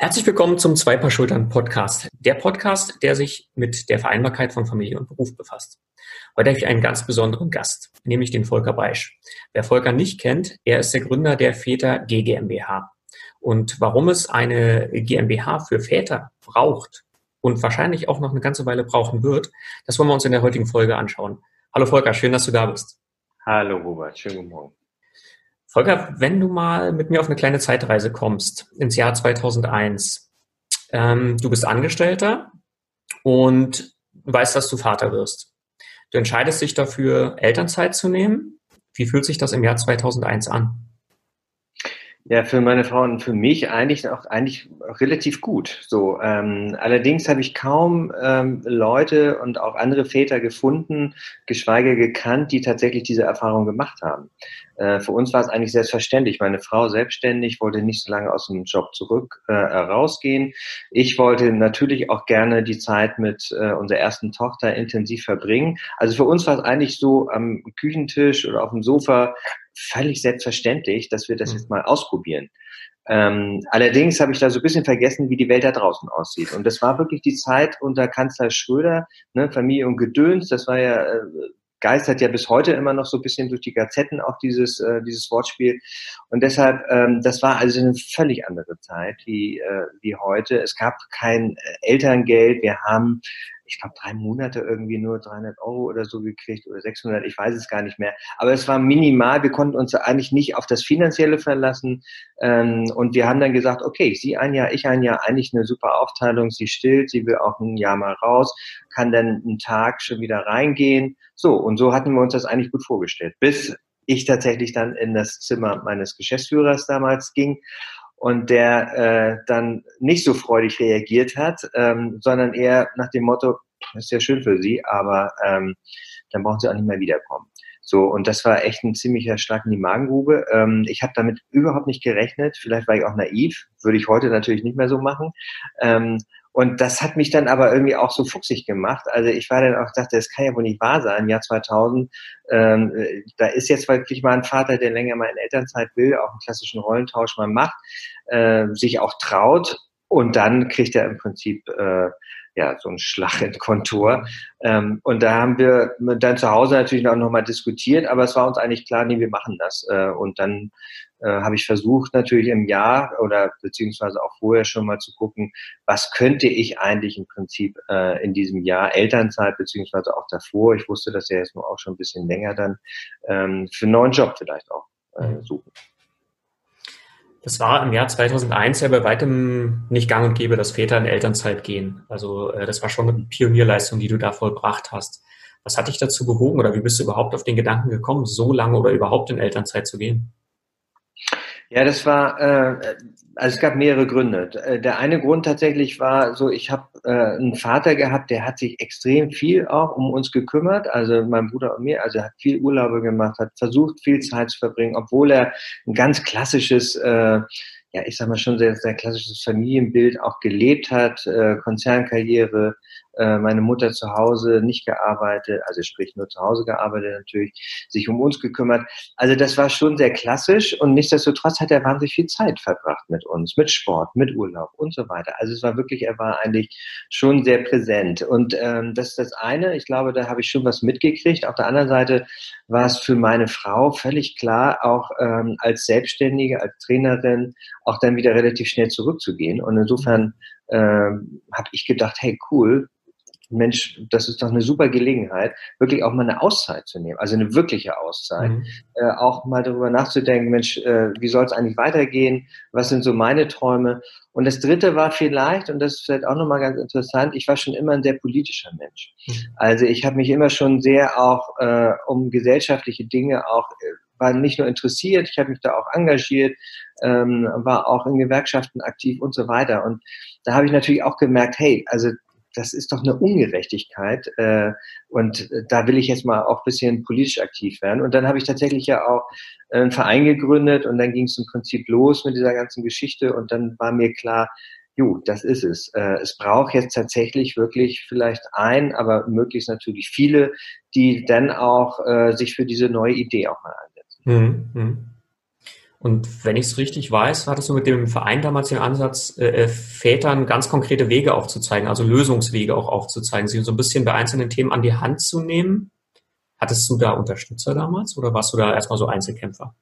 Herzlich willkommen zum Zwei Paar Schultern Podcast. Der Podcast, der sich mit der Vereinbarkeit von Familie und Beruf befasst. Heute habe ich einen ganz besonderen Gast, nämlich den Volker Beisch. Wer Volker nicht kennt, er ist der Gründer der Väter GmbH. Und warum es eine GmbH für Väter braucht und wahrscheinlich auch noch eine ganze Weile brauchen wird, das wollen wir uns in der heutigen Folge anschauen. Hallo Volker, schön, dass du da bist. Hallo Robert, schönen guten Morgen. Volker, wenn du mal mit mir auf eine kleine Zeitreise kommst, ins Jahr 2001, ähm, du bist Angestellter und weißt, dass du Vater wirst. Du entscheidest dich dafür, Elternzeit zu nehmen. Wie fühlt sich das im Jahr 2001 an? Ja, für meine Frau und für mich eigentlich auch eigentlich relativ gut. So, ähm, allerdings habe ich kaum ähm, Leute und auch andere Väter gefunden, geschweige gekannt, die tatsächlich diese Erfahrung gemacht haben. Äh, für uns war es eigentlich selbstverständlich. Meine Frau selbstständig wollte nicht so lange aus dem Job zurück äh, rausgehen. Ich wollte natürlich auch gerne die Zeit mit äh, unserer ersten Tochter intensiv verbringen. Also für uns war es eigentlich so am Küchentisch oder auf dem Sofa völlig selbstverständlich, dass wir das mhm. jetzt mal ausprobieren. Ähm, allerdings habe ich da so ein bisschen vergessen, wie die Welt da draußen aussieht. Und das war wirklich die Zeit unter Kanzler Schröder, ne, Familie und Gedöns. Das war ja äh, geistert ja bis heute immer noch so ein bisschen durch die Gazetten auch dieses äh, dieses Wortspiel und deshalb ähm, das war also eine völlig andere Zeit wie äh, wie heute es gab kein äh, Elterngeld wir haben ich glaube, drei Monate irgendwie nur 300 Euro oder so gekriegt oder 600, ich weiß es gar nicht mehr. Aber es war minimal. Wir konnten uns eigentlich nicht auf das Finanzielle verlassen. Ähm, und wir haben dann gesagt, okay, sie ein Jahr, ich ein Jahr, eigentlich eine super Aufteilung. Sie stillt, sie will auch ein Jahr mal raus, kann dann einen Tag schon wieder reingehen. So, und so hatten wir uns das eigentlich gut vorgestellt. Bis ich tatsächlich dann in das Zimmer meines Geschäftsführers damals ging und der äh, dann nicht so freudig reagiert hat, ähm, sondern eher nach dem Motto, ist ja schön für Sie, aber ähm, dann brauchen Sie auch nicht mehr wiederkommen. So, und das war echt ein ziemlicher Schlag in die Magengrube. Ähm, ich habe damit überhaupt nicht gerechnet. Vielleicht war ich auch naiv, würde ich heute natürlich nicht mehr so machen. Ähm, und das hat mich dann aber irgendwie auch so fuchsig gemacht. Also ich war dann auch, dachte, das kann ja wohl nicht wahr sein. Im Jahr 2000, ähm, da ist jetzt wirklich mal ein Vater, der länger mal in Elternzeit will, auch einen klassischen Rollentausch mal macht, äh, sich auch traut und dann kriegt er im Prinzip äh, ja so einen Schlag in Kontur. Ähm, und da haben wir dann zu Hause natürlich auch nochmal diskutiert, aber es war uns eigentlich klar, nee, wir machen das. Äh, und dann äh, habe ich versucht, natürlich im Jahr oder beziehungsweise auch vorher schon mal zu gucken, was könnte ich eigentlich im Prinzip äh, in diesem Jahr Elternzeit beziehungsweise auch davor, ich wusste das ja jetzt nur auch schon ein bisschen länger dann, ähm, für einen neuen Job vielleicht auch äh, mhm. suchen. Das war im Jahr 2001 ja bei weitem nicht gang und gäbe, dass Väter in Elternzeit gehen. Also äh, das war schon eine Pionierleistung, die du da vollbracht hast. Was hat dich dazu bewogen oder wie bist du überhaupt auf den Gedanken gekommen, so lange oder überhaupt in Elternzeit zu gehen? Ja, das war, äh, also es gab mehrere Gründe. Äh, der eine Grund tatsächlich war so, ich habe äh, einen Vater gehabt, der hat sich extrem viel auch um uns gekümmert, also mein Bruder und mir, also hat viel Urlaube gemacht, hat versucht, viel Zeit zu verbringen, obwohl er ein ganz klassisches äh, ja, ich sag mal schon sehr, sehr klassisches Familienbild auch gelebt hat, äh, Konzernkarriere, äh, meine Mutter zu Hause nicht gearbeitet, also sprich nur zu Hause gearbeitet natürlich, sich um uns gekümmert. Also das war schon sehr klassisch und nichtsdestotrotz hat er wahnsinnig viel Zeit verbracht mit uns, mit Sport, mit Urlaub und so weiter. Also es war wirklich, er war eigentlich schon sehr präsent. Und ähm, das ist das eine, ich glaube, da habe ich schon was mitgekriegt. Auf der anderen Seite war es für meine Frau völlig klar, auch ähm, als Selbstständige, als Trainerin, auch dann wieder relativ schnell zurückzugehen. Und insofern ähm, habe ich gedacht, hey cool, Mensch, das ist doch eine super Gelegenheit, wirklich auch mal eine Auszeit zu nehmen, also eine wirkliche Auszeit, mhm. äh, auch mal darüber nachzudenken, Mensch, äh, wie soll es eigentlich weitergehen, was sind so meine Träume. Und das Dritte war vielleicht, und das ist vielleicht auch nochmal ganz interessant, ich war schon immer ein sehr politischer Mensch. Mhm. Also ich habe mich immer schon sehr auch äh, um gesellschaftliche Dinge auch äh, war nicht nur interessiert, ich habe mich da auch engagiert, ähm, war auch in Gewerkschaften aktiv und so weiter. Und da habe ich natürlich auch gemerkt, hey, also das ist doch eine Ungerechtigkeit äh, und äh, da will ich jetzt mal auch bisschen politisch aktiv werden. Und dann habe ich tatsächlich ja auch einen Verein gegründet und dann ging es im Prinzip los mit dieser ganzen Geschichte und dann war mir klar, jo, das ist es. Äh, es braucht jetzt tatsächlich wirklich vielleicht ein, aber möglichst natürlich viele, die dann auch äh, sich für diese neue Idee auch mal einsetzen. Mhm. Und wenn ich es richtig weiß, hattest du mit dem Verein damals den Ansatz, äh, äh, Vätern ganz konkrete Wege aufzuzeigen, also Lösungswege auch aufzuzeigen, sie so ein bisschen bei einzelnen Themen an die Hand zu nehmen. Hattest du da Unterstützer damals oder warst du da erstmal so Einzelkämpfer?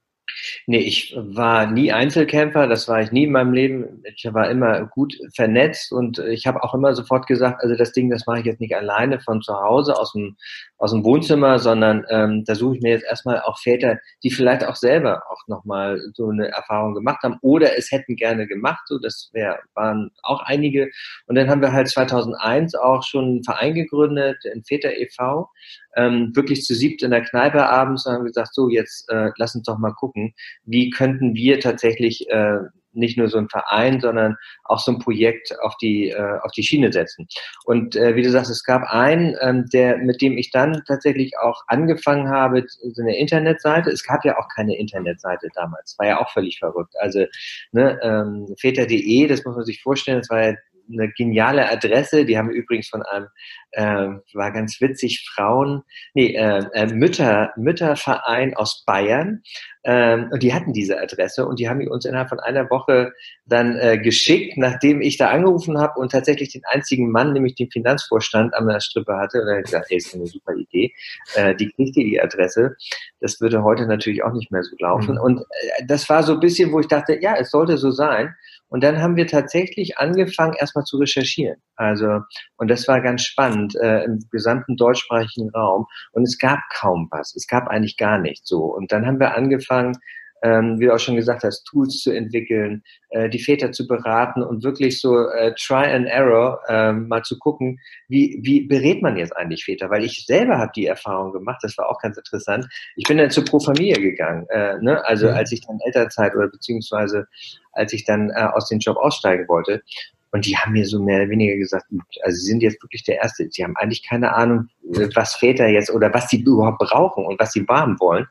Nee, ich war nie Einzelkämpfer, das war ich nie in meinem Leben. Ich war immer gut vernetzt und ich habe auch immer sofort gesagt, also das Ding, das mache ich jetzt nicht alleine von zu Hause aus dem, aus dem Wohnzimmer, sondern ähm, da suche ich mir jetzt erstmal auch Väter, die vielleicht auch selber auch nochmal so eine Erfahrung gemacht haben oder es hätten gerne gemacht, so das wär, waren auch einige. Und dann haben wir halt 2001 auch schon einen Verein gegründet, den Väter e.V., ähm, wirklich zu siebt in der Kneipe abends und haben gesagt, so jetzt äh, lass uns doch mal gucken, wie könnten wir tatsächlich äh, nicht nur so ein Verein, sondern auch so ein Projekt auf die äh, auf die Schiene setzen. Und äh, wie du sagst, es gab einen, ähm, der mit dem ich dann tatsächlich auch angefangen habe, so eine Internetseite. Es gab ja auch keine Internetseite damals, war ja auch völlig verrückt. Also ne, ähm, väter.de, das muss man sich vorstellen, das war ja eine geniale Adresse. Die haben übrigens von einem, äh, war ganz witzig, Frauen, nee, äh, äh, Mütter, Mütterverein aus Bayern. Ähm, und die hatten diese Adresse und die haben die uns innerhalb von einer Woche dann äh, geschickt, nachdem ich da angerufen habe und tatsächlich den einzigen Mann, nämlich den Finanzvorstand an der Strippe hatte. Und habe ich gesagt, hey, ist eine super Idee. Äh, die kriegt ihr die Adresse. Das würde heute natürlich auch nicht mehr so laufen. Mhm. Und äh, das war so ein bisschen, wo ich dachte, ja, es sollte so sein. Und dann haben wir tatsächlich angefangen, erstmal zu recherchieren. Also, und das war ganz spannend äh, im gesamten deutschsprachigen Raum. Und es gab kaum was. Es gab eigentlich gar nichts so. Und dann haben wir angefangen, ähm, wie du auch schon gesagt hast, Tools zu entwickeln, äh, die Väter zu beraten und wirklich so äh, Try and Error äh, mal zu gucken, wie, wie berät man jetzt eigentlich Väter? Weil ich selber habe die Erfahrung gemacht, das war auch ganz interessant. Ich bin dann zur Pro Familie gegangen, äh, ne? also mhm. als ich dann Elternzeit oder beziehungsweise als ich dann äh, aus dem Job aussteigen wollte. Und die haben mir so mehr oder weniger gesagt, also sie sind jetzt wirklich der Erste. Sie haben eigentlich keine Ahnung, was Väter jetzt oder was sie überhaupt brauchen und was sie warm wollen.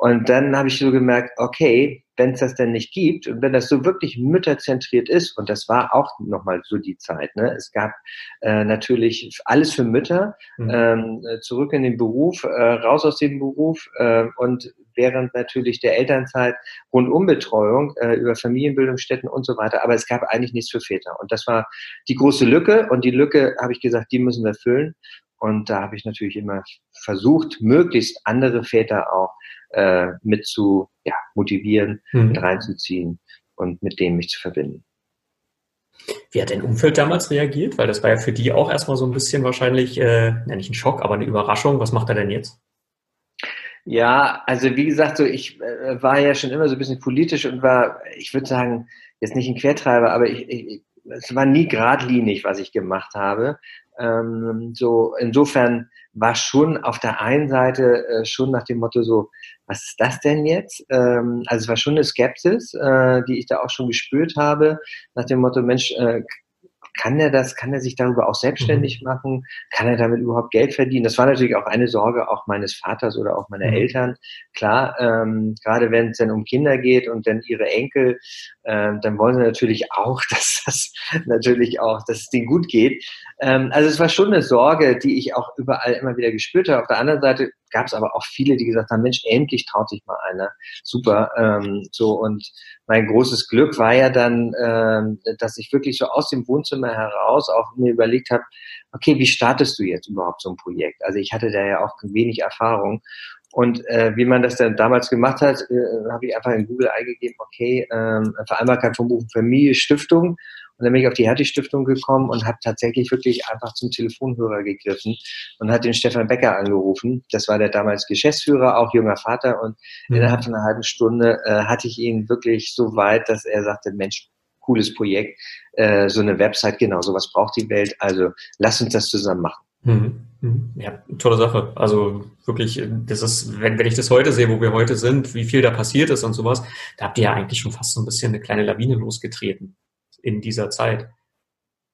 Und dann habe ich so gemerkt, okay, wenn es das denn nicht gibt und wenn das so wirklich mütterzentriert ist, und das war auch nochmal so die Zeit, ne? es gab äh, natürlich alles für Mütter, mhm. ähm, zurück in den Beruf, äh, raus aus dem Beruf äh, und während natürlich der Elternzeit Rundumbetreuung äh, über Familienbildungsstätten und so weiter, aber es gab eigentlich nichts für Väter. Und das war die große Lücke und die Lücke, habe ich gesagt, die müssen wir füllen. Und da habe ich natürlich immer versucht, möglichst andere Väter auch äh, mit zu ja, motivieren, mhm. mit reinzuziehen und mit denen mich zu verbinden. Wie hat dein Umfeld damals reagiert? Weil das war ja für die auch erstmal so ein bisschen wahrscheinlich, äh, nicht ein Schock, aber eine Überraschung. Was macht er denn jetzt? Ja, also wie gesagt, so ich äh, war ja schon immer so ein bisschen politisch und war, ich würde sagen, jetzt nicht ein Quertreiber, aber ich, ich, es war nie geradlinig, was ich gemacht habe. Ähm, so insofern war schon auf der einen Seite äh, schon nach dem Motto so, was ist das denn jetzt? Ähm, also es war schon eine Skepsis, äh, die ich da auch schon gespürt habe, nach dem Motto, Mensch, äh, kann er das, kann er sich darüber auch selbstständig mhm. machen? Kann er damit überhaupt Geld verdienen? Das war natürlich auch eine Sorge auch meines Vaters oder auch meiner mhm. Eltern. Klar, ähm, gerade wenn es dann um Kinder geht und dann ihre Enkel, ähm, dann wollen sie natürlich auch, dass das natürlich auch, dass es denen gut geht. Ähm, also es war schon eine Sorge, die ich auch überall immer wieder gespürt habe. Auf der anderen Seite gab es aber auch viele, die gesagt haben, Mensch, endlich traut sich mal einer. Super. Ähm, so und mein großes Glück war ja dann, ähm, dass ich wirklich so aus dem Wohnzimmer heraus auch mir überlegt habe, okay, wie startest du jetzt überhaupt so ein Projekt? Also ich hatte da ja auch wenig Erfahrung. Und äh, wie man das dann damals gemacht hat, äh, habe ich einfach in Google eingegeben, okay, ähm, Vereinbarkeit von und Familie, Stiftung und dann bin ich auf die Hertie-Stiftung gekommen und habe tatsächlich wirklich einfach zum Telefonhörer gegriffen und hat den Stefan Becker angerufen. Das war der damals Geschäftsführer, auch junger Vater. Und mhm. innerhalb von einer halben Stunde äh, hatte ich ihn wirklich so weit, dass er sagte, Mensch, cooles Projekt, äh, so eine Website, genau, sowas braucht die Welt. Also lass uns das zusammen machen. Mhm. mhm. Ja, tolle Sache. Also wirklich, das ist, wenn, wenn ich das heute sehe, wo wir heute sind, wie viel da passiert ist und sowas, da habt ihr ja eigentlich schon fast so ein bisschen eine kleine Lawine losgetreten in dieser Zeit.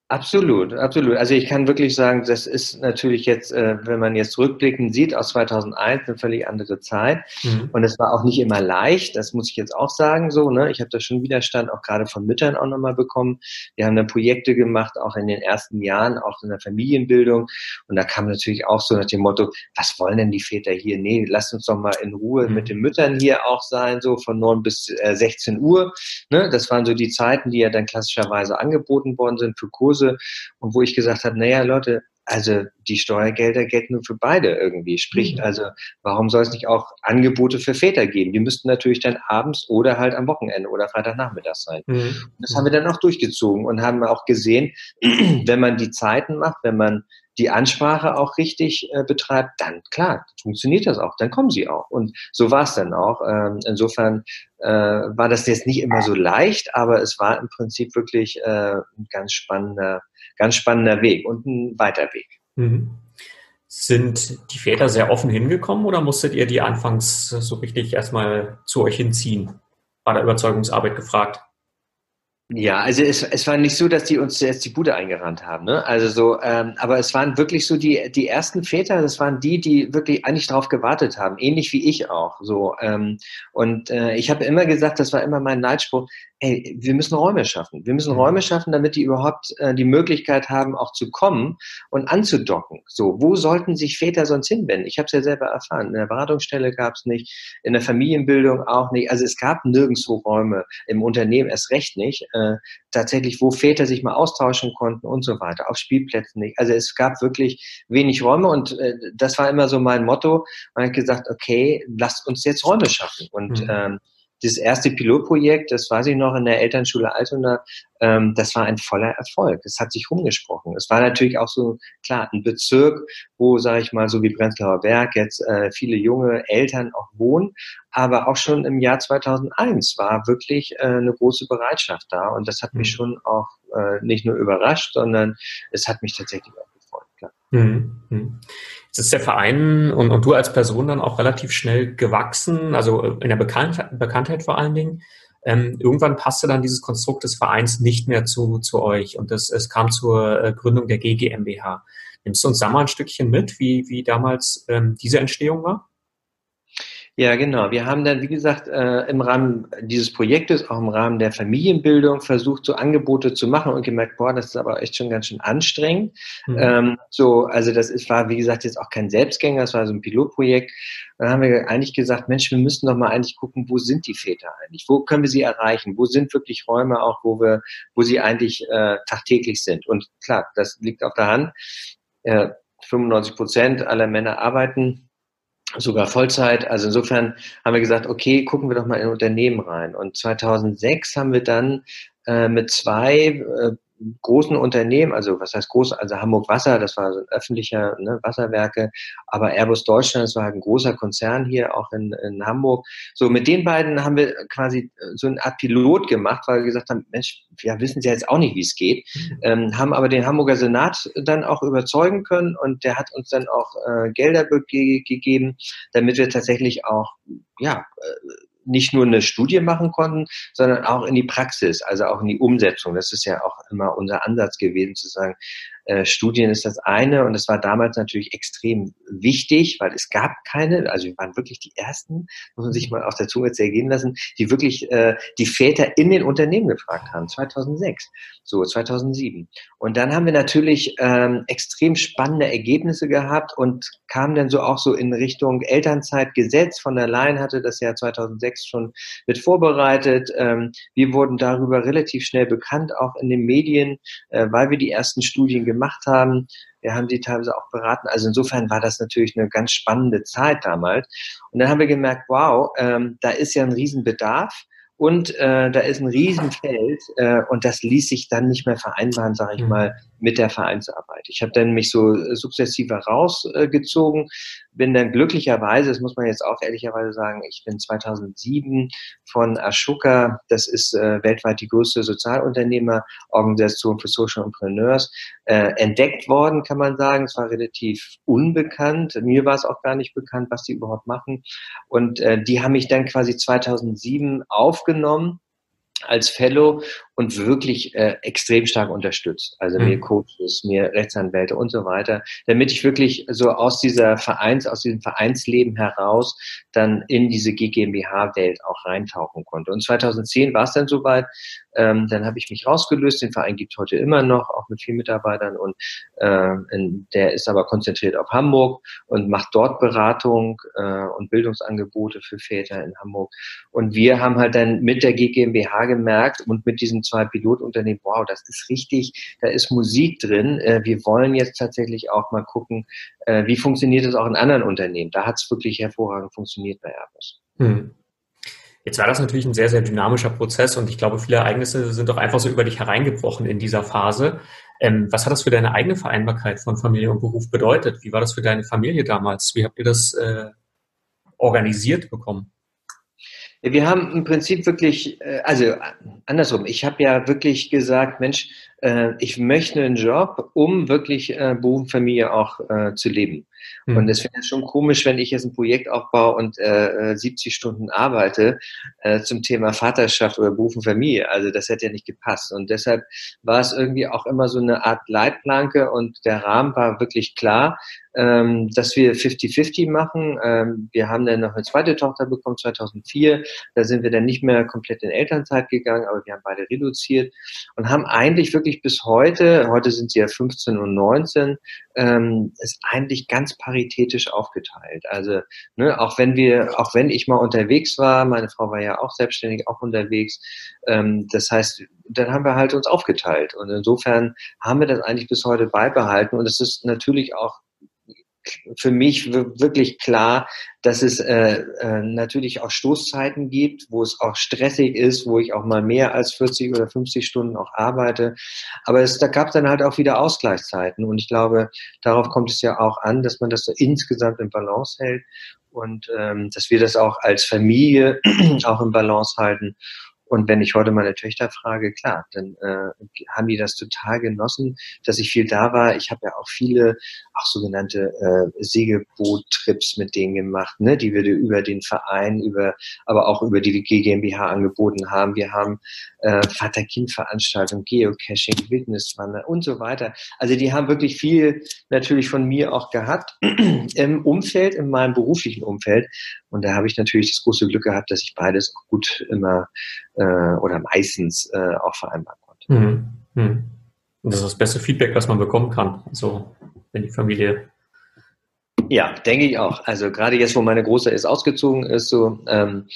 Absolut, absolut. Also ich kann wirklich sagen, das ist natürlich jetzt, äh, wenn man jetzt rückblickend sieht, aus 2001 eine völlig andere Zeit. Mhm. Und es war auch nicht immer leicht, das muss ich jetzt auch sagen so. Ne? Ich habe da schon Widerstand auch gerade von Müttern auch nochmal bekommen. Wir haben dann Projekte gemacht, auch in den ersten Jahren, auch in der Familienbildung. Und da kam natürlich auch so nach dem Motto, was wollen denn die Väter hier? Nee, lasst uns doch mal in Ruhe mhm. mit den Müttern hier auch sein, so von 9 bis äh, 16 Uhr. Ne? Das waren so die Zeiten, die ja dann klassischerweise angeboten worden sind für Kurse Kurse und wo ich gesagt habe, naja, Leute, also die Steuergelder gelten nur für beide irgendwie. Sprich, mhm. also warum soll es nicht auch Angebote für Väter geben? Die müssten natürlich dann abends oder halt am Wochenende oder Freitagnachmittag sein. Mhm. Das haben wir dann auch durchgezogen und haben auch gesehen, wenn man die Zeiten macht, wenn man die Ansprache auch richtig äh, betreibt, dann klar, funktioniert das auch, dann kommen sie auch. Und so war es dann auch. Ähm, insofern äh, war das jetzt nicht immer so leicht, aber es war im Prinzip wirklich äh, ein ganz spannender, ganz spannender Weg und ein weiter Weg. Mhm. Sind die Väter sehr offen hingekommen oder musstet ihr die anfangs so richtig erstmal zu euch hinziehen? War der Überzeugungsarbeit gefragt? Ja, also es, es war nicht so, dass die uns jetzt die Bude eingerannt haben. Ne? Also so, ähm, aber es waren wirklich so die die ersten Väter. Das waren die, die wirklich eigentlich darauf gewartet haben, ähnlich wie ich auch. So ähm, und äh, ich habe immer gesagt, das war immer mein Neidspruch ey, wir müssen Räume schaffen. Wir müssen mhm. Räume schaffen, damit die überhaupt äh, die Möglichkeit haben, auch zu kommen und anzudocken. So, wo sollten sich Väter sonst hinwenden? Ich habe es ja selber erfahren. In der Beratungsstelle gab es nicht, in der Familienbildung auch nicht. Also es gab nirgendwo Räume, im Unternehmen erst recht nicht. Äh, tatsächlich, wo Väter sich mal austauschen konnten und so weiter. Auf Spielplätzen nicht. Also es gab wirklich wenig Räume und äh, das war immer so mein Motto. Man hat gesagt, okay, lasst uns jetzt Räume schaffen. Und mhm. ähm, das erste Pilotprojekt, das weiß ich noch in der Elternschule Altona, ähm, das war ein voller Erfolg. Es hat sich rumgesprochen. Es war natürlich auch so, klar, ein Bezirk, wo, sage ich mal, so wie Prenzlauer Berg jetzt äh, viele junge Eltern auch wohnen. Aber auch schon im Jahr 2001 war wirklich äh, eine große Bereitschaft da. Und das hat mich mhm. schon auch äh, nicht nur überrascht, sondern es hat mich tatsächlich auch. Mhm. mhm. Jetzt ist der Verein und, und du als Person dann auch relativ schnell gewachsen, also in der Bekannt, Bekanntheit vor allen Dingen. Ähm, irgendwann passte dann dieses Konstrukt des Vereins nicht mehr zu, zu euch und das, es kam zur äh, Gründung der GGMBH. Nimmst du uns da mal ein Stückchen mit, wie, wie damals ähm, diese Entstehung war? Ja, genau. Wir haben dann, wie gesagt, äh, im Rahmen dieses Projektes, auch im Rahmen der Familienbildung, versucht, so Angebote zu machen und gemerkt, boah, das ist aber echt schon ganz schön anstrengend. Mhm. Ähm, so, also das ist, war, wie gesagt, jetzt auch kein Selbstgänger, das war so ein Pilotprojekt. Dann haben wir eigentlich gesagt, Mensch, wir müssen doch mal eigentlich gucken, wo sind die Väter eigentlich? Wo können wir sie erreichen? Wo sind wirklich Räume auch, wo wir, wo sie eigentlich äh, tagtäglich sind? Und klar, das liegt auf der Hand. Äh, 95 Prozent aller Männer arbeiten sogar Vollzeit. Also insofern haben wir gesagt, okay, gucken wir doch mal in Unternehmen rein. Und 2006 haben wir dann äh, mit zwei äh, großen Unternehmen, also was heißt groß, also Hamburg Wasser, das war so ein öffentlicher ne, Wasserwerke, aber Airbus Deutschland, das war halt ein großer Konzern hier auch in, in Hamburg. So, mit den beiden haben wir quasi so eine Art Pilot gemacht, weil wir gesagt haben, Mensch, wir wissen ja jetzt auch nicht, wie es geht, mhm. ähm, haben aber den Hamburger Senat dann auch überzeugen können und der hat uns dann auch äh, Gelder ge gegeben, damit wir tatsächlich auch ja, äh, nicht nur eine Studie machen konnten, sondern auch in die Praxis, also auch in die Umsetzung. Das ist ja auch immer unser Ansatz gewesen, zu sagen, Studien ist das eine und das war damals natürlich extrem wichtig, weil es gab keine, also wir waren wirklich die ersten, muss man sich mal auf der Zunge zergehen lassen, die wirklich äh, die Väter in den Unternehmen gefragt haben, 2006, so 2007. Und dann haben wir natürlich ähm, extrem spannende Ergebnisse gehabt und kamen dann so auch so in Richtung Elternzeitgesetz. Von der Leyen hatte das Jahr 2006 schon mit vorbereitet. Ähm, wir wurden darüber relativ schnell bekannt, auch in den Medien, äh, weil wir die ersten Studien gemacht gemacht haben. Wir haben sie teilweise auch beraten. Also insofern war das natürlich eine ganz spannende Zeit damals. Und dann haben wir gemerkt, wow, ähm, da ist ja ein Riesenbedarf. Und äh, da ist ein Riesenfeld äh, und das ließ sich dann nicht mehr vereinbaren, sage ich mhm. mal, mit der Vereinsarbeit. Ich habe dann mich so sukzessive rausgezogen, bin dann glücklicherweise, das muss man jetzt auch ehrlicherweise sagen, ich bin 2007 von Ashoka, das ist äh, weltweit die größte Sozialunternehmerorganisation für Social Entrepreneurs, äh, entdeckt worden, kann man sagen. Es war relativ unbekannt. Mir war es auch gar nicht bekannt, was die überhaupt machen. Und äh, die haben mich dann quasi 2007 aufgenommen als Fellow und wirklich äh, extrem stark unterstützt. Also mhm. mir Coaches, mir Rechtsanwälte und so weiter, damit ich wirklich so aus dieser Vereins, aus diesem Vereinsleben heraus dann in diese GmbH-Welt auch reintauchen konnte. Und 2010 war es dann soweit, ähm, dann habe ich mich rausgelöst. Den Verein gibt heute immer noch, auch mit vielen Mitarbeitern. Und ähm, der ist aber konzentriert auf Hamburg und macht dort Beratung äh, und Bildungsangebote für Väter in Hamburg. Und wir haben halt dann mit der GmbH gemerkt und mit diesen zwei Pilotunternehmen, wow, das ist richtig, da ist Musik drin. Äh, wir wollen jetzt tatsächlich auch mal gucken, äh, wie funktioniert es auch in anderen Unternehmen. Da hat es wirklich hervorragend funktioniert bei Airbus. Hm. Jetzt war das natürlich ein sehr, sehr dynamischer Prozess und ich glaube, viele Ereignisse sind doch einfach so über dich hereingebrochen in dieser Phase. Ähm, was hat das für deine eigene Vereinbarkeit von Familie und Beruf bedeutet? Wie war das für deine Familie damals? Wie habt ihr das äh, organisiert bekommen? Wir haben im Prinzip wirklich, äh, also andersrum, ich habe ja wirklich gesagt, Mensch, äh, ich möchte einen Job, um wirklich äh, Beruf und Familie auch zu leben. Mhm. Und es wäre schon komisch, wenn ich jetzt ein Projekt aufbaue und äh, 70 äh, Stunden arbeite äh, zum Thema Vaterschaft oder Beruf und Familie. Also das hätte ja nicht gepasst. Und deshalb war es irgendwie auch immer so eine Art Leitplanke und der Rahmen war wirklich klar, ähm, dass wir 50-50 machen. Ähm, wir haben dann noch eine zweite Tochter bekommen, 2004. Da sind wir dann nicht mehr komplett in Elternzeit gegangen, aber wir haben beide reduziert und haben eigentlich wirklich bis heute, heute sind sie ja 15 und 19, ähm, ist eigentlich ganz paritätisch aufgeteilt. Also ne, auch wenn wir, auch wenn ich mal unterwegs war, meine Frau war ja auch selbstständig, auch unterwegs. Ähm, das heißt, dann haben wir halt uns aufgeteilt und insofern haben wir das eigentlich bis heute beibehalten und es ist natürlich auch für mich wirklich klar, dass es äh, äh, natürlich auch Stoßzeiten gibt, wo es auch stressig ist, wo ich auch mal mehr als 40 oder 50 Stunden auch arbeite. Aber es, da gab es dann halt auch wieder Ausgleichszeiten. Und ich glaube, darauf kommt es ja auch an, dass man das so insgesamt im Balance hält und ähm, dass wir das auch als Familie auch im Balance halten. Und wenn ich heute meine Töchter frage, klar, dann äh, haben die das total genossen, dass ich viel da war. Ich habe ja auch viele, auch sogenannte äh, Segelboot-Trips mit denen gemacht, ne, die wir über den Verein, über, aber auch über die GmbH angeboten haben. Wir haben äh, Vater-Kind-Veranstaltungen, Geocaching, Wildniswander und so weiter. Also die haben wirklich viel natürlich von mir auch gehabt im Umfeld, in meinem beruflichen Umfeld. Und da habe ich natürlich das große Glück gehabt, dass ich beides auch gut immer äh, oder meistens äh, auch vereinbaren konnte. Mhm. Mhm. Das ist das beste Feedback, was man bekommen kann. Also wenn die Familie ja, denke ich auch. Also gerade jetzt, wo meine Große ist ausgezogen ist, so ähm,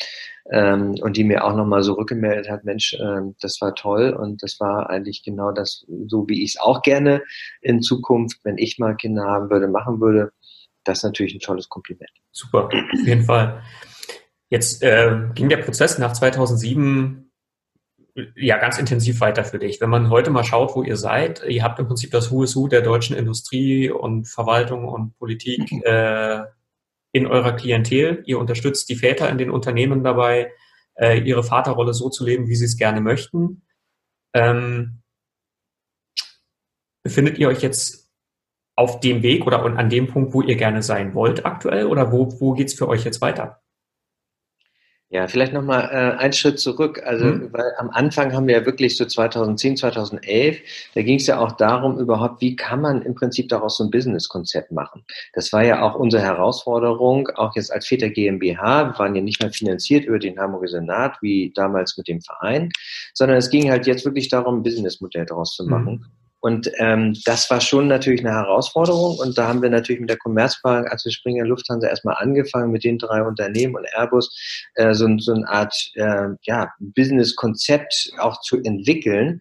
ähm, und die mir auch nochmal so rückgemeldet hat, Mensch, ähm, das war toll und das war eigentlich genau das, so wie ich es auch gerne in Zukunft, wenn ich mal Kinder haben würde, machen würde. Das ist natürlich ein tolles Kompliment. Super, auf jeden Fall. Jetzt äh, ging der Prozess nach 2007 ja ganz intensiv weiter für dich. Wenn man heute mal schaut, wo ihr seid, ihr habt im Prinzip das Who is Who der deutschen Industrie und Verwaltung und Politik mhm. äh, in eurer Klientel. Ihr unterstützt die Väter in den Unternehmen dabei, äh, ihre Vaterrolle so zu leben, wie sie es gerne möchten. Ähm, befindet ihr euch jetzt auf dem Weg oder an dem Punkt, wo ihr gerne sein wollt aktuell oder wo, wo geht es für euch jetzt weiter? Ja, vielleicht nochmal äh, einen Schritt zurück. Also, mhm. weil am Anfang haben wir ja wirklich so 2010, 2011, da ging es ja auch darum, überhaupt, wie kann man im Prinzip daraus so ein Businesskonzept machen. Das war ja auch unsere Herausforderung, auch jetzt als Väter GmbH. Wir waren ja nicht mehr finanziert über den Hamburger Senat, wie damals mit dem Verein, sondern es ging halt jetzt wirklich darum, ein Businessmodell daraus zu machen. Mhm. Und ähm, das war schon natürlich eine Herausforderung. Und da haben wir natürlich mit der Commerzbank, als wir Springer Lufthansa erstmal angefangen, mit den drei Unternehmen und Airbus, äh, so, so eine Art äh, ja, Business-Konzept auch zu entwickeln,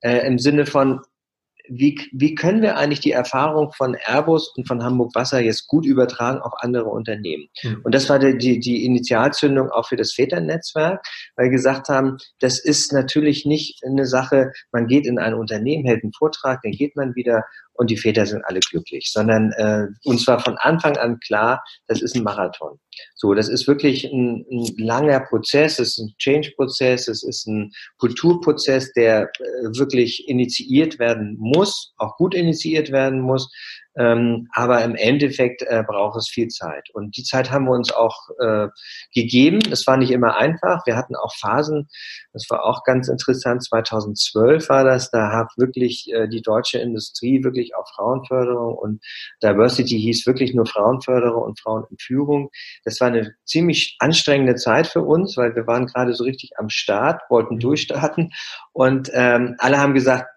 äh, im Sinne von, wie, wie können wir eigentlich die Erfahrung von Airbus und von Hamburg Wasser jetzt gut übertragen auf andere Unternehmen? Mhm. Und das war die, die, die Initialzündung auch für das Väternetzwerk, weil wir gesagt haben, das ist natürlich nicht eine Sache, man geht in ein Unternehmen, hält einen Vortrag, dann geht man wieder und die Väter sind alle glücklich, sondern äh, uns war von Anfang an klar, das ist ein Marathon. So, das ist wirklich ein, ein langer Prozess, es ist ein Change-Prozess, es ist ein Kulturprozess, der äh, wirklich initiiert werden muss muss, auch gut initiiert werden muss. Ähm, aber im Endeffekt äh, braucht es viel Zeit. Und die Zeit haben wir uns auch äh, gegeben. Es war nicht immer einfach. Wir hatten auch Phasen, das war auch ganz interessant. 2012 war das, da hat wirklich äh, die deutsche Industrie wirklich auch Frauenförderung und Diversity hieß wirklich nur Frauenförderung und Frauen in Führung. Das war eine ziemlich anstrengende Zeit für uns, weil wir waren gerade so richtig am Start, wollten mhm. durchstarten und ähm, alle haben gesagt,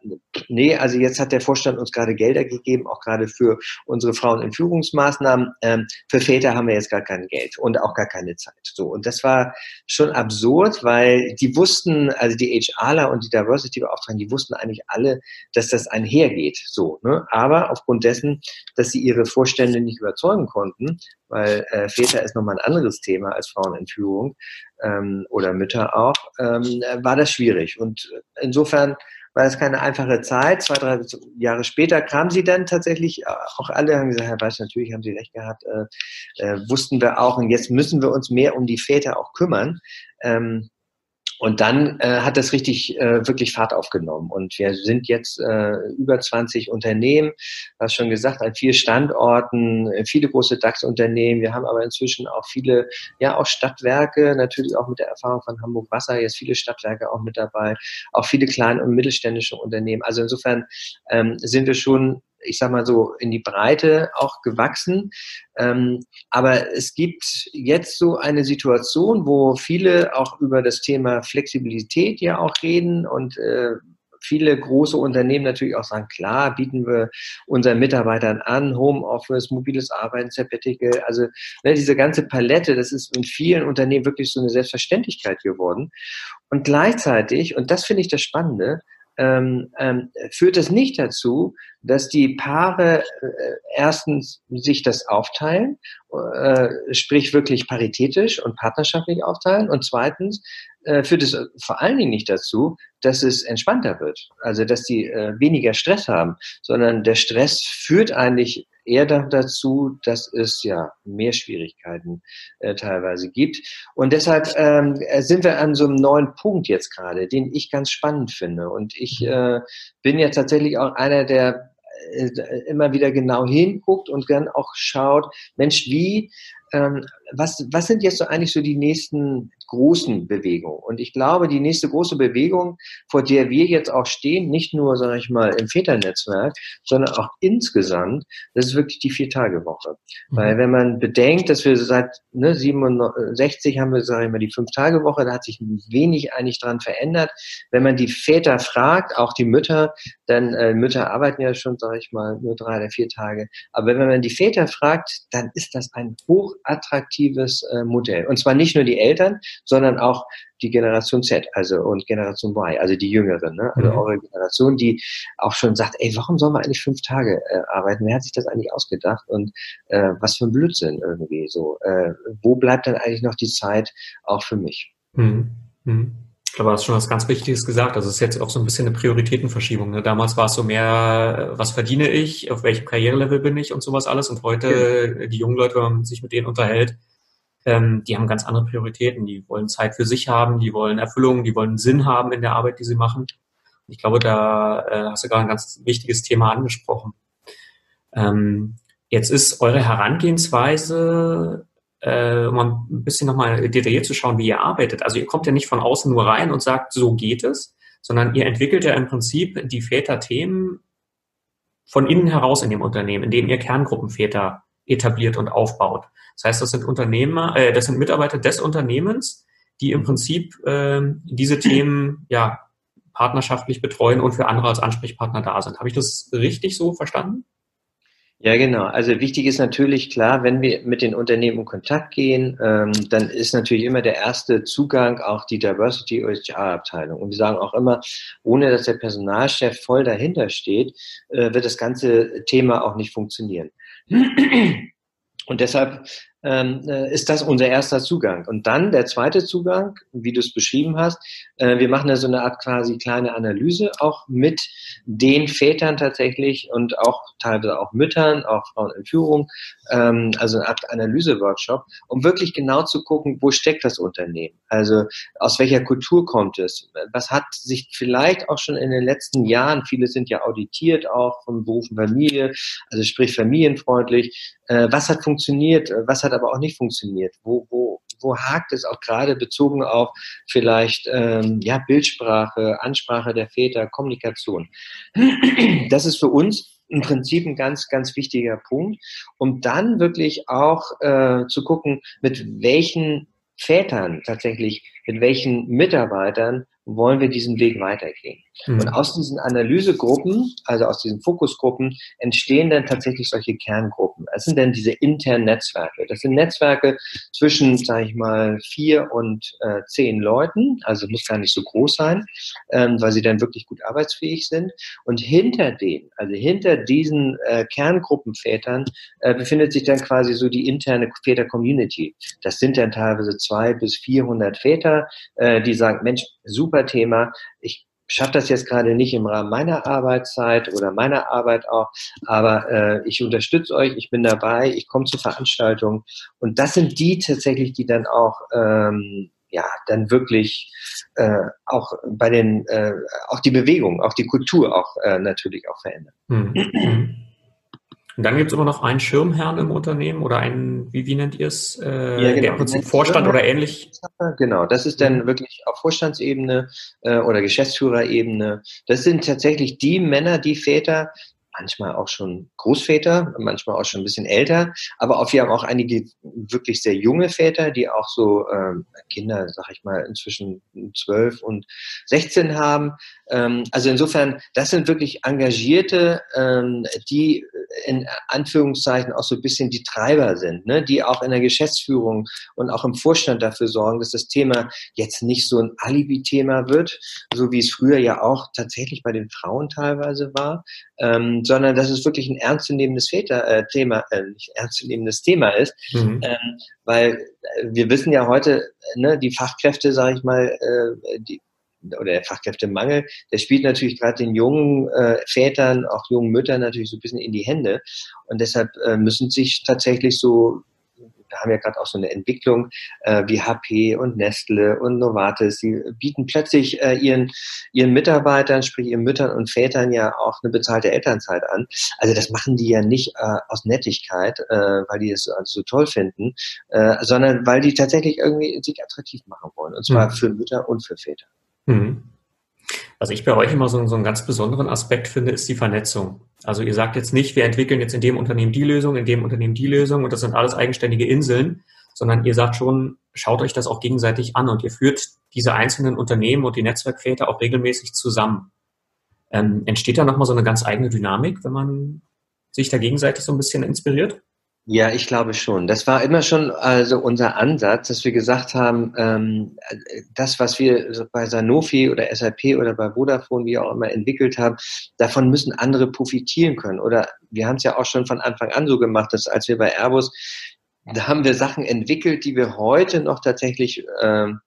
nee, also jetzt hat der Vorstand uns gerade Gelder gegeben, auch gerade für unsere Frauen in Führungsmaßnahmen. Ähm, für Väter haben wir jetzt gar kein Geld und auch gar keine Zeit. So und das war schon absurd, weil die wussten, also die HRler und die Diversity-Beauftragten, die wussten eigentlich alle, dass das einhergeht. So, ne? aber aufgrund dessen, dass sie ihre Vorstände nicht überzeugen konnten, weil äh, Väter ist nochmal ein anderes Thema als Frauen in Führung ähm, oder Mütter auch, ähm, war das schwierig. Und insofern war es keine einfache Zeit. Zwei, drei Jahre später kamen sie dann tatsächlich auch alle, haben gesagt, Herr Weiß, natürlich haben Sie recht gehabt, äh, äh, wussten wir auch und jetzt müssen wir uns mehr um die Väter auch kümmern. Ähm, und dann äh, hat das richtig äh, wirklich Fahrt aufgenommen. Und wir sind jetzt äh, über 20 Unternehmen, hast schon gesagt, an vier Standorten, viele große DAX-Unternehmen. Wir haben aber inzwischen auch viele, ja, auch Stadtwerke, natürlich auch mit der Erfahrung von Hamburg Wasser, jetzt viele Stadtwerke auch mit dabei, auch viele kleine und mittelständische Unternehmen. Also insofern ähm, sind wir schon ich sag mal so, in die Breite auch gewachsen. Ähm, aber es gibt jetzt so eine Situation, wo viele auch über das Thema Flexibilität ja auch reden und äh, viele große Unternehmen natürlich auch sagen, klar, bieten wir unseren Mitarbeitern an, Homeoffice, mobiles Arbeiten, Sabbatical, also ne, diese ganze Palette, das ist in vielen Unternehmen wirklich so eine Selbstverständlichkeit geworden. Und gleichzeitig, und das finde ich das Spannende, ähm, ähm, führt es nicht dazu, dass die Paare äh, erstens sich das aufteilen, äh, sprich wirklich paritätisch und partnerschaftlich aufteilen und zweitens äh, führt es vor allen Dingen nicht dazu, dass es entspannter wird, also dass die äh, weniger Stress haben, sondern der Stress führt eigentlich eher dazu, dass es ja mehr Schwierigkeiten äh, teilweise gibt. Und deshalb ähm, sind wir an so einem neuen Punkt jetzt gerade, den ich ganz spannend finde. Und ich mhm. äh, bin ja tatsächlich auch einer, der äh, immer wieder genau hinguckt und dann auch schaut, Mensch, wie ähm, was, was sind jetzt so eigentlich so die nächsten großen Bewegungen? Und ich glaube, die nächste große Bewegung, vor der wir jetzt auch stehen, nicht nur, sage ich mal, im Väternetzwerk, sondern auch insgesamt, das ist wirklich die Vier-Tage-Woche. Mhm. Weil wenn man bedenkt, dass wir seit ne, 67 haben wir, sage ich mal, die Fünf-Tage-Woche, da hat sich wenig eigentlich dran verändert. Wenn man die Väter fragt, auch die Mütter, dann äh, Mütter arbeiten ja schon, sage ich mal, nur drei oder vier Tage. Aber wenn man die Väter fragt, dann ist das ein hochattraktives äh, Modell. Und zwar nicht nur die Eltern, sondern auch die Generation Z, also und Generation Y, also die Jüngeren, ne? also mhm. eure Generation, die auch schon sagt, ey, warum sollen wir eigentlich fünf Tage äh, arbeiten? Wer hat sich das eigentlich ausgedacht? Und äh, was für ein Blödsinn irgendwie so. Äh, wo bleibt dann eigentlich noch die Zeit auch für mich? Mhm. Mhm. Ich glaube, du hast schon was ganz Wichtiges gesagt. Also es ist jetzt auch so ein bisschen eine Prioritätenverschiebung. Ne? Damals war es so mehr, was verdiene ich, auf welchem Karrierelevel bin ich und sowas alles. Und heute, ja. die jungen Leute, wenn man sich mit denen unterhält, ähm, die haben ganz andere Prioritäten. Die wollen Zeit für sich haben, die wollen Erfüllung, die wollen Sinn haben in der Arbeit, die sie machen. Ich glaube, da äh, hast du gerade ein ganz wichtiges Thema angesprochen. Ähm, jetzt ist eure Herangehensweise äh, um ein bisschen nochmal detailliert zu schauen, wie ihr arbeitet. Also ihr kommt ja nicht von außen nur rein und sagt, so geht es, sondern ihr entwickelt ja im Prinzip die Väter-Themen von innen heraus in dem Unternehmen, indem ihr Kerngruppenväter etabliert und aufbaut. Das heißt, das sind Unternehmer, äh, das sind Mitarbeiter des Unternehmens, die im Prinzip äh, diese Themen ja partnerschaftlich betreuen und für andere als Ansprechpartner da sind. Habe ich das richtig so verstanden? Ja, genau. Also wichtig ist natürlich klar, wenn wir mit den Unternehmen in Kontakt gehen, ähm, dann ist natürlich immer der erste Zugang auch die Diversity HR Abteilung. Und wir sagen auch immer, ohne dass der Personalchef voll dahinter steht, äh, wird das ganze Thema auch nicht funktionieren. Und deshalb ist das unser erster Zugang. Und dann der zweite Zugang, wie du es beschrieben hast, äh, wir machen da so eine Art quasi kleine Analyse auch mit den Vätern tatsächlich und auch teilweise auch Müttern, auch Frauen in Führung, ähm, also eine Art Analyse-Workshop, um wirklich genau zu gucken, wo steckt das Unternehmen? Also aus welcher Kultur kommt es? Was hat sich vielleicht auch schon in den letzten Jahren, viele sind ja auditiert auch von Beruf und Familie, also sprich familienfreundlich, äh, was hat funktioniert, was hat aber auch nicht funktioniert? Wo, wo, wo hakt es auch gerade bezogen auf vielleicht ähm, ja, Bildsprache, Ansprache der Väter, Kommunikation? Das ist für uns im Prinzip ein ganz, ganz wichtiger Punkt, um dann wirklich auch äh, zu gucken, mit welchen Vätern tatsächlich, mit welchen Mitarbeitern wollen wir diesen Weg weitergehen. Mhm. Und aus diesen Analysegruppen, also aus diesen Fokusgruppen, entstehen dann tatsächlich solche Kerngruppen. Es sind dann diese internen Netzwerke. Das sind Netzwerke zwischen, sage ich mal, vier und äh, zehn Leuten. Also muss gar nicht so groß sein, ähm, weil sie dann wirklich gut arbeitsfähig sind. Und hinter denen, also hinter diesen äh, Kerngruppenvätern, äh, befindet sich dann quasi so die interne Väter-Community. Das sind dann teilweise zwei bis vierhundert Väter, äh, die sagen, Mensch, super Thema. Ich schaffe das jetzt gerade nicht im Rahmen meiner Arbeitszeit oder meiner Arbeit auch, aber äh, ich unterstütze euch, ich bin dabei, ich komme zur Veranstaltung und das sind die tatsächlich, die dann auch ähm, ja dann wirklich äh, auch bei den äh, auch die Bewegung, auch die Kultur auch äh, natürlich auch verändern. Mhm. Und dann gibt es immer noch einen Schirmherrn im Unternehmen oder einen, wie, wie nennt ihr es? Äh, ja, genau. Der im Prinzip Vorstand oder ähnlich. Genau, das ist dann mhm. wirklich auf Vorstandsebene äh, oder Geschäftsführerebene. Das sind tatsächlich die Männer, die Väter, manchmal auch schon Großväter, manchmal auch schon ein bisschen älter, aber auch wir haben auch einige wirklich sehr junge Väter, die auch so ähm, Kinder, sag ich mal, inzwischen zwölf und 16 haben. Ähm, also insofern, das sind wirklich Engagierte, ähm, die in Anführungszeichen auch so ein bisschen die Treiber sind, ne? die auch in der Geschäftsführung und auch im Vorstand dafür sorgen, dass das Thema jetzt nicht so ein Alibi-Thema wird, so wie es früher ja auch tatsächlich bei den Frauen teilweise war, ähm, sondern dass es wirklich ein ernstzunehmendes Väter, äh, Thema, äh, nicht ernstzunehmendes Thema ist, mhm. ähm, weil äh, wir wissen ja heute, ne, die Fachkräfte, sage ich mal, äh, die, oder der Fachkräftemangel, der spielt natürlich gerade den jungen äh, Vätern, auch jungen Müttern natürlich so ein bisschen in die Hände. Und deshalb äh, müssen sich tatsächlich so wir haben ja gerade auch so eine Entwicklung äh, wie HP und Nestle und Novartis. Sie bieten plötzlich äh, ihren, ihren Mitarbeitern, sprich ihren Müttern und Vätern ja auch eine bezahlte Elternzeit an. Also das machen die ja nicht äh, aus Nettigkeit, äh, weil die es also so toll finden, äh, sondern weil die tatsächlich irgendwie sich attraktiv machen wollen. Und zwar mhm. für Mütter und für Väter. Mhm. Was ich bei euch immer so, so einen ganz besonderen Aspekt finde, ist die Vernetzung. Also ihr sagt jetzt nicht, wir entwickeln jetzt in dem Unternehmen die Lösung, in dem Unternehmen die Lösung und das sind alles eigenständige Inseln, sondern ihr sagt schon, schaut euch das auch gegenseitig an und ihr führt diese einzelnen Unternehmen und die Netzwerkväter auch regelmäßig zusammen. Ähm, entsteht da nochmal so eine ganz eigene Dynamik, wenn man sich da gegenseitig so ein bisschen inspiriert? Ja, ich glaube schon. Das war immer schon also unser Ansatz, dass wir gesagt haben, ähm, das, was wir bei Sanofi oder SAP oder bei Vodafone, wie auch immer, entwickelt haben, davon müssen andere profitieren können. Oder wir haben es ja auch schon von Anfang an so gemacht, dass als wir bei Airbus, da haben wir Sachen entwickelt, die wir heute noch tatsächlich ähm,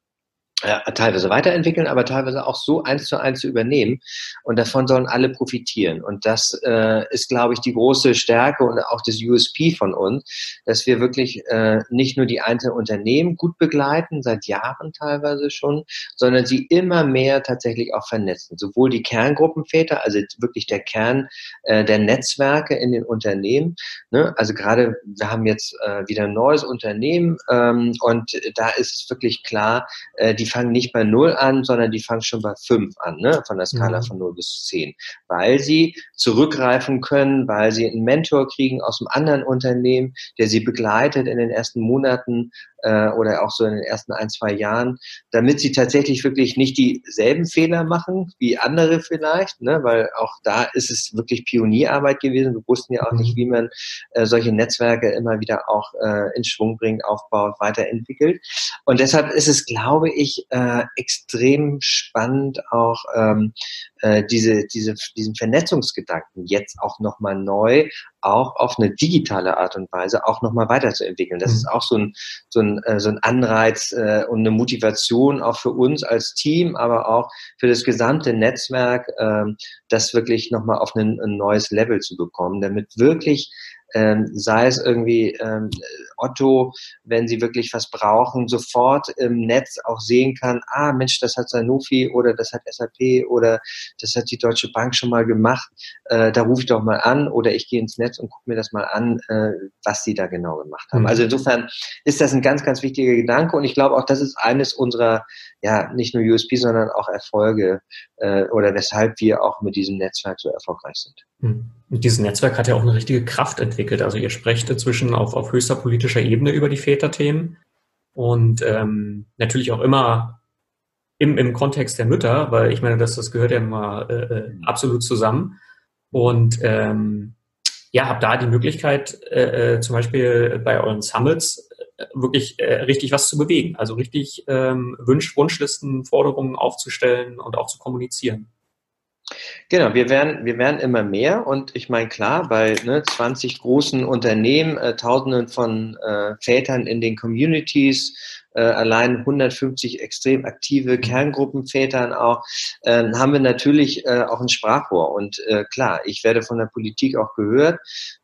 ja, teilweise weiterentwickeln, aber teilweise auch so eins zu eins zu übernehmen. Und davon sollen alle profitieren. Und das äh, ist, glaube ich, die große Stärke und auch das USP von uns, dass wir wirklich äh, nicht nur die einzelnen Unternehmen gut begleiten, seit Jahren teilweise schon, sondern sie immer mehr tatsächlich auch vernetzen. Sowohl die Kerngruppenväter, also wirklich der Kern äh, der Netzwerke in den Unternehmen. Ne? Also gerade, wir haben jetzt äh, wieder ein neues Unternehmen ähm, und da ist es wirklich klar, äh, die die fangen nicht bei 0 an, sondern die fangen schon bei 5 an, ne? von der Skala mhm. von 0 bis 10, weil sie zurückgreifen können, weil sie einen Mentor kriegen aus einem anderen Unternehmen, der sie begleitet in den ersten Monaten äh, oder auch so in den ersten ein, zwei Jahren, damit sie tatsächlich wirklich nicht dieselben Fehler machen wie andere vielleicht, ne? weil auch da ist es wirklich Pionierarbeit gewesen. Wir wussten ja auch nicht, mhm. wie man äh, solche Netzwerke immer wieder auch äh, in Schwung bringt, aufbaut, weiterentwickelt. Und deshalb ist es, glaube ich, äh, extrem spannend auch ähm, äh, diese, diese, diesen Vernetzungsgedanken jetzt auch nochmal neu, auch auf eine digitale Art und Weise auch nochmal weiterzuentwickeln. Das mhm. ist auch so ein, so ein, äh, so ein Anreiz äh, und eine Motivation auch für uns als Team, aber auch für das gesamte Netzwerk, äh, das wirklich nochmal auf ein, ein neues Level zu bekommen, damit wirklich ähm, sei es irgendwie ähm, Otto, wenn sie wirklich was brauchen, sofort im Netz auch sehen kann, ah Mensch, das hat Sanofi oder das hat SAP oder das hat die Deutsche Bank schon mal gemacht, äh, da rufe ich doch mal an oder ich gehe ins Netz und gucke mir das mal an, äh, was sie da genau gemacht haben. Mhm. Also insofern ist das ein ganz, ganz wichtiger Gedanke und ich glaube auch, das ist eines unserer, ja, nicht nur USP, sondern auch Erfolge äh, oder weshalb wir auch mit diesem Netzwerk so erfolgreich sind. Mhm. Und dieses Netzwerk hat ja auch eine richtige Kraft entwickelt. Also ihr sprecht inzwischen auf, auf höchster politischer Ebene über die Väterthemen und ähm, natürlich auch immer im, im Kontext der Mütter, weil ich meine, das, das gehört ja immer äh, äh absolut zusammen. Und ähm, ja, habt da die Möglichkeit, äh, äh, zum Beispiel bei euren Summits äh, wirklich äh, richtig was zu bewegen. Also richtig ähm, Wunsch, Wunschlisten, Forderungen aufzustellen und auch zu kommunizieren. Genau, wir werden, wir werden immer mehr und ich meine klar, bei ne, 20 großen Unternehmen, äh, Tausenden von äh, Vätern in den Communities, äh, allein 150 extrem aktive Kerngruppenvätern auch, äh, haben wir natürlich äh, auch ein Sprachrohr. Und äh, klar, ich werde von der Politik auch gehört,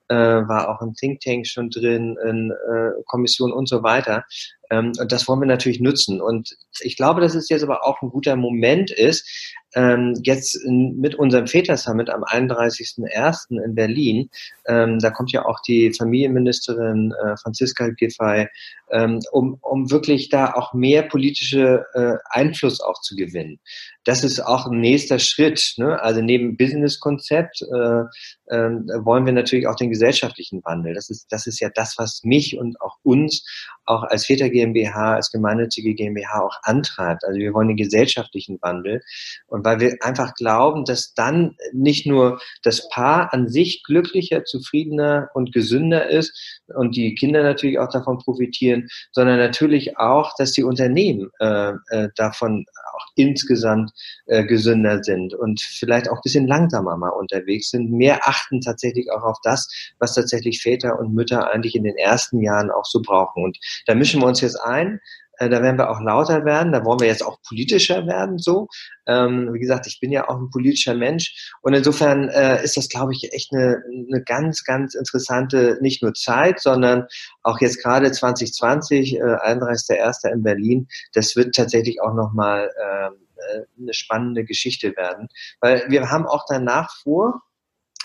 äh, war auch im Think Tank schon drin, in äh, Kommission und so weiter. Ähm, und das wollen wir natürlich nutzen. Und ich glaube, dass es jetzt aber auch ein guter Moment ist, ähm, jetzt mit unserem Väter-Summit am 31.01. in Berlin, ähm, da kommt ja auch die Familienministerin äh, Franziska Giffey, ähm, um, um wirklich da auch mehr politische äh, Einfluss auch zu gewinnen. Das ist auch ein nächster Schritt. Ne? Also neben Business-Konzept äh, äh, wollen wir natürlich auch den gesellschaftlichen Wandel. Das ist, das ist ja das, was mich und auch uns auch als Väter GmbH, als gemeinnützige GmbH auch antreibt. Also wir wollen den gesellschaftlichen Wandel. Und weil wir einfach glauben, dass dann nicht nur das Paar an sich glücklicher, zufriedener und gesünder ist und die Kinder natürlich auch davon profitieren, sondern natürlich auch, dass die Unternehmen äh, äh, davon auch insgesamt äh, gesünder sind und vielleicht auch ein bisschen langsamer mal unterwegs sind, mehr achten tatsächlich auch auf das, was tatsächlich Väter und Mütter eigentlich in den ersten Jahren auch so brauchen. Und da mischen wir uns jetzt ein. Äh, da werden wir auch lauter werden, da wollen wir jetzt auch politischer werden, so. Ähm, wie gesagt, ich bin ja auch ein politischer Mensch und insofern äh, ist das, glaube ich, echt eine, eine ganz, ganz interessante, nicht nur Zeit, sondern auch jetzt gerade 2020, äh, 31.01. in Berlin, das wird tatsächlich auch nochmal ähm, äh, eine spannende Geschichte werden, weil wir haben auch danach vor,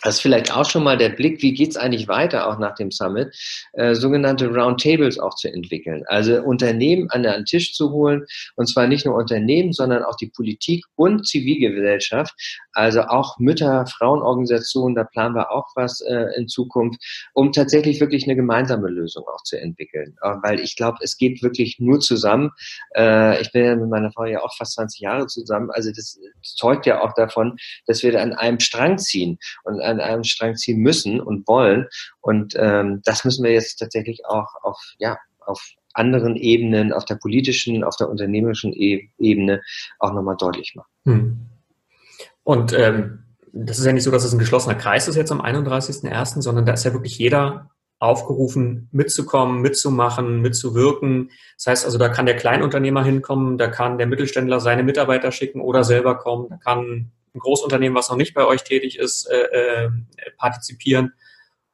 das ist vielleicht auch schon mal der Blick, wie geht's eigentlich weiter auch nach dem Summit, äh, sogenannte Roundtables auch zu entwickeln. Also Unternehmen an den Tisch zu holen und zwar nicht nur Unternehmen, sondern auch die Politik und Zivilgesellschaft, also auch Mütter, Frauenorganisationen, da planen wir auch was äh, in Zukunft, um tatsächlich wirklich eine gemeinsame Lösung auch zu entwickeln. Äh, weil ich glaube, es geht wirklich nur zusammen. Äh, ich bin ja mit meiner Frau ja auch fast 20 Jahre zusammen, also das zeugt ja auch davon, dass wir da an einem Strang ziehen und an einem Strang ziehen müssen und wollen. Und ähm, das müssen wir jetzt tatsächlich auch auf, ja, auf anderen Ebenen, auf der politischen, auf der unternehmerischen e Ebene auch nochmal deutlich machen. Hm. Und ähm, das ist ja nicht so, dass es ein geschlossener Kreis ist jetzt am 31.01., sondern da ist ja wirklich jeder aufgerufen, mitzukommen, mitzumachen, mitzuwirken. Das heißt also, da kann der Kleinunternehmer hinkommen, da kann der Mittelständler seine Mitarbeiter schicken oder selber kommen, da kann ein Großunternehmen, was noch nicht bei euch tätig ist, äh, äh, partizipieren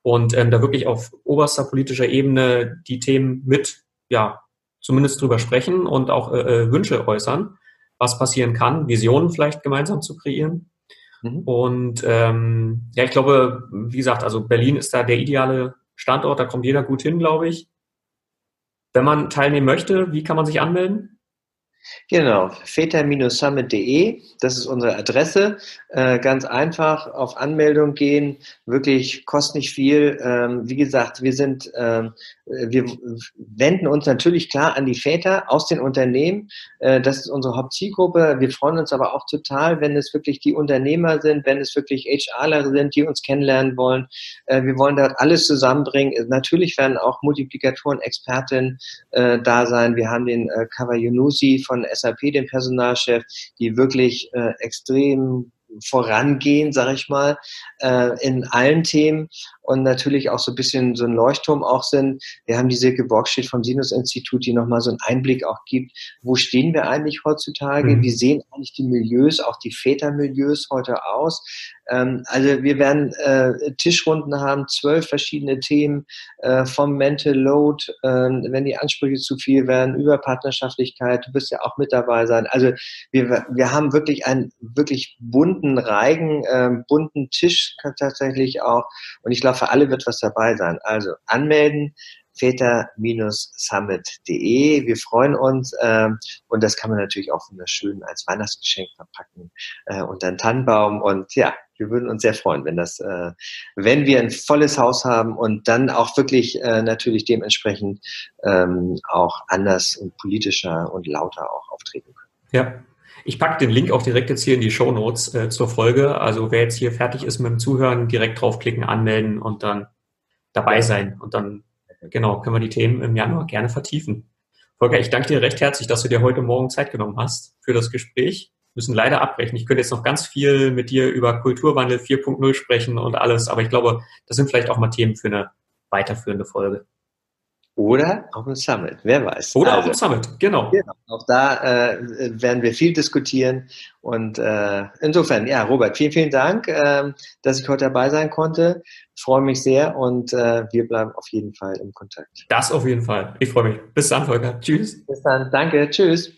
und ähm, da wirklich auf oberster politischer Ebene die Themen mit, ja, zumindest drüber sprechen und auch äh, äh, Wünsche äußern, was passieren kann, Visionen vielleicht gemeinsam zu kreieren. Mhm. Und ähm, ja, ich glaube, wie gesagt, also Berlin ist da der ideale Standort, da kommt jeder gut hin, glaube ich. Wenn man teilnehmen möchte, wie kann man sich anmelden? Genau, väter-summit.de, das ist unsere Adresse. Äh, ganz einfach auf Anmeldung gehen, wirklich kostet nicht viel. Ähm, wie gesagt, wir sind, ähm, wir wenden uns natürlich klar an die Väter aus den Unternehmen. Äh, das ist unsere Hauptzielgruppe. Wir freuen uns aber auch total, wenn es wirklich die Unternehmer sind, wenn es wirklich HRler sind, die uns kennenlernen wollen. Äh, wir wollen dort alles zusammenbringen. Natürlich werden auch Multiplikatoren, Expertinnen äh, da sein. Wir haben den äh, Yunusi von SAP, den Personalchef, die wirklich äh, extrem vorangehen, sage ich mal, äh, in allen Themen und natürlich auch so ein bisschen so ein Leuchtturm auch sind. Wir haben die Silke Borgstedt vom Sinus-Institut, die nochmal so einen Einblick auch gibt, wo stehen wir eigentlich heutzutage, mhm. wie sehen eigentlich die Milieus, auch die Vätermilieus heute aus. Ähm, also wir werden äh, Tischrunden haben, zwölf verschiedene Themen äh, vom Mental Load, äh, wenn die Ansprüche zu viel werden, über Partnerschaftlichkeit, du wirst ja auch mit dabei sein. Also wir, wir haben wirklich einen wirklich bunten Reigen, äh, bunten Tisch tatsächlich auch und ich glaube, für alle wird was dabei sein. Also anmelden, väter-summit.de. Wir freuen uns ähm, und das kann man natürlich auch wunderschön als Weihnachtsgeschenk verpacken äh, und dann Tannenbaum und ja, wir würden uns sehr freuen, wenn das, äh, wenn wir ein volles Haus haben und dann auch wirklich äh, natürlich dementsprechend ähm, auch anders und politischer und lauter auch auftreten können. Ja, ich packe den Link auch direkt jetzt hier in die Show Notes äh, zur Folge. Also wer jetzt hier fertig ist mit dem Zuhören, direkt draufklicken, anmelden und dann dabei sein. Und dann, genau, können wir die Themen im Januar gerne vertiefen. Volker, ich danke dir recht herzlich, dass du dir heute Morgen Zeit genommen hast für das Gespräch. Wir müssen leider abbrechen. Ich könnte jetzt noch ganz viel mit dir über Kulturwandel 4.0 sprechen und alles, aber ich glaube, das sind vielleicht auch mal Themen für eine weiterführende Folge. Oder auf dem Summit, wer weiß. Oder also, auf dem Summit, genau. genau. Auch da äh, werden wir viel diskutieren. Und äh, insofern, ja, Robert, vielen, vielen Dank, äh, dass ich heute dabei sein konnte. Ich freue mich sehr und äh, wir bleiben auf jeden Fall im Kontakt. Das auf jeden Fall. Ich freue mich. Bis dann, Volker. Tschüss. Bis dann. Danke. Tschüss.